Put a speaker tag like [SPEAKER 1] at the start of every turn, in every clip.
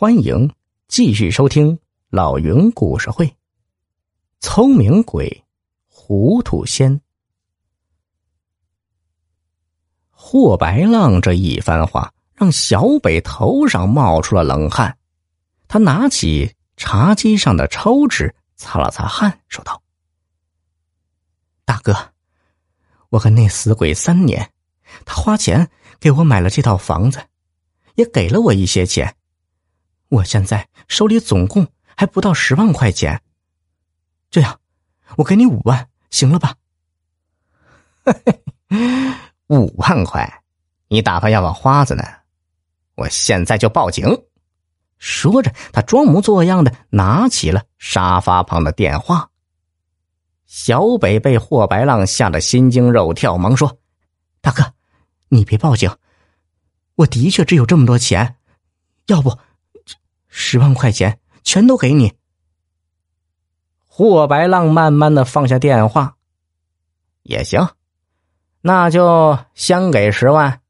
[SPEAKER 1] 欢迎继续收听老云故事会。聪明鬼，糊涂仙。霍白浪这一番话，让小北头上冒出了冷汗。他拿起茶几上的抽纸，擦了擦汗，说道：“大哥，我跟那死鬼三年，他花钱给我买了这套房子，也给了我一些钱。”我现在手里总共还不到十万块钱，这样，我给你五万，行了吧？
[SPEAKER 2] 五万块，你打发要我花子呢？我现在就报警！
[SPEAKER 1] 说着，他装模作样的拿起了沙发旁的电话。小北被霍白浪吓得心惊肉跳，忙说：“大哥，你别报警，我的确只有这么多钱，要不……”十万块钱全都给你。霍白浪慢慢的放下电话，
[SPEAKER 2] 也行，那就先给十万。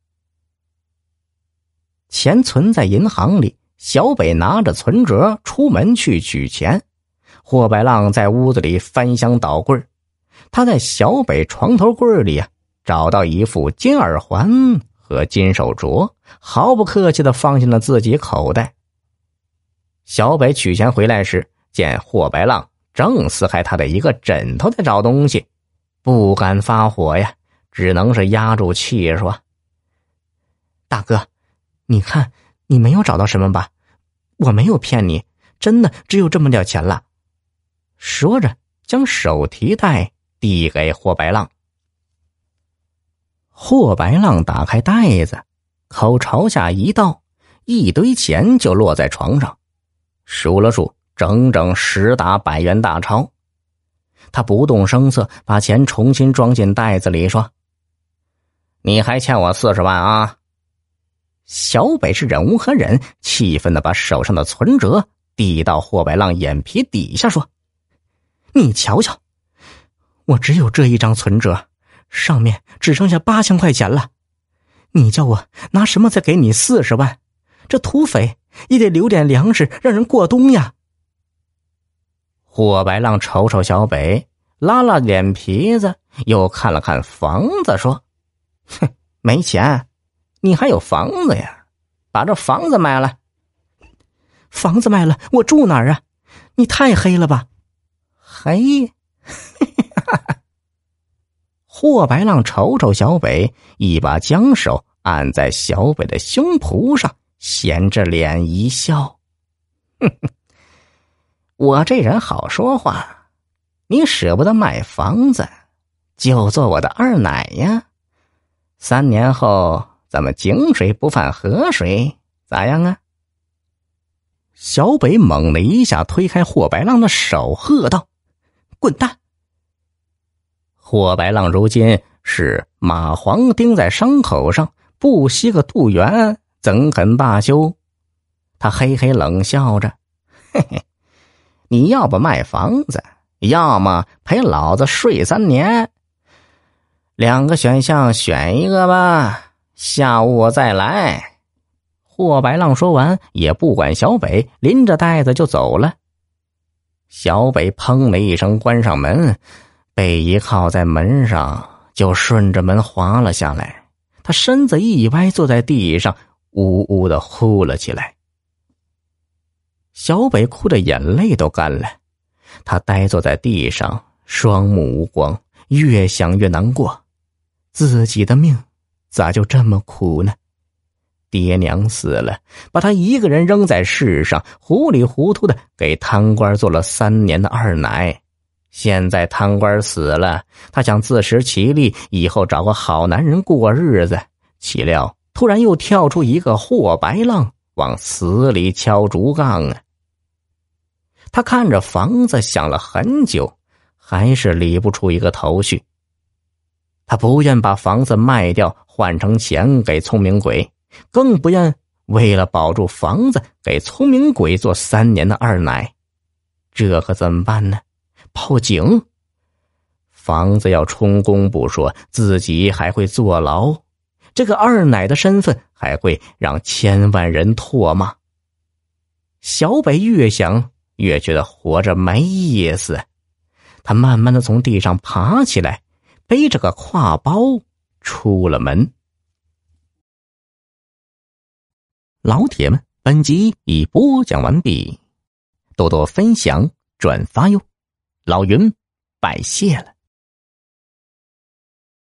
[SPEAKER 1] 钱存在银行里，小北拿着存折出门去取钱。霍白浪在屋子里翻箱倒柜他在小北床头柜里啊找到一副金耳环和金手镯，毫不客气的放进了自己口袋。小北取钱回来时，见霍白浪正撕开他的一个枕头在找东西，不敢发火呀，只能是压住气说：“大哥，你看你没有找到什么吧？我没有骗你，真的只有这么点钱了。”说着，将手提袋递给霍白浪。霍白浪打开袋子，口朝下一倒，一堆钱就落在床上。数了数，整整十沓百元大钞。他不动声色，把钱重新装进袋子里，说：“你还欠我四十万啊！”小北是忍无可忍，气愤的把手上的存折递到霍白浪眼皮底下，说：“你瞧瞧，我只有这一张存折，上面只剩下八千块钱了。你叫我拿什么再给你四十万？这土匪！”也得留点粮食让人过冬呀。霍白浪瞅瞅小北，拉拉脸皮子，又看了看房子，说：“哼，没钱，你还有房子呀？把这房子卖了。房子卖了，我住哪儿啊？你太黑了吧？黑。”霍白浪瞅瞅小北，一把将手按在小北的胸脯上。闲着脸一笑，哼哼，我这人好说话，你舍不得买房子，就做我的二奶呀。三年后，咱们井水不犯河水，咋样啊？小北猛的一下推开霍白浪的手，喝道：“滚蛋！”霍白浪如今是蚂蟥钉在伤口上，不惜个杜源。怎肯罢休？他嘿嘿冷笑着：“嘿嘿，你要不卖房子，要么陪老子睡三年。两个选项选一个吧。下午我再来。”霍白浪说完，也不管小北，拎着袋子就走了。小北砰的一声关上门，背一靠在门上，就顺着门滑了下来。他身子一歪，坐在地上。呜呜的哭了起来。小北哭的眼泪都干了，他呆坐在地上，双目无光，越想越难过。自己的命咋就这么苦呢？爹娘死了，把他一个人扔在世上，糊里糊涂的给贪官做了三年的二奶。现在贪官死了，他想自食其力，以后找个好男人过日子，岂料。突然又跳出一个霍白浪，往死里敲竹杠啊！他看着房子，想了很久，还是理不出一个头绪。他不愿把房子卖掉换成钱给聪明鬼，更不愿为了保住房子给聪明鬼做三年的二奶。这可怎么办呢？报警？房子要充公不说，自己还会坐牢。这个二奶的身份还会让千万人唾骂。小北越想越觉得活着没意思，他慢慢的从地上爬起来，背着个挎包出了门。老铁们，本集已播讲完毕，多多分享转发哟，老云拜谢了。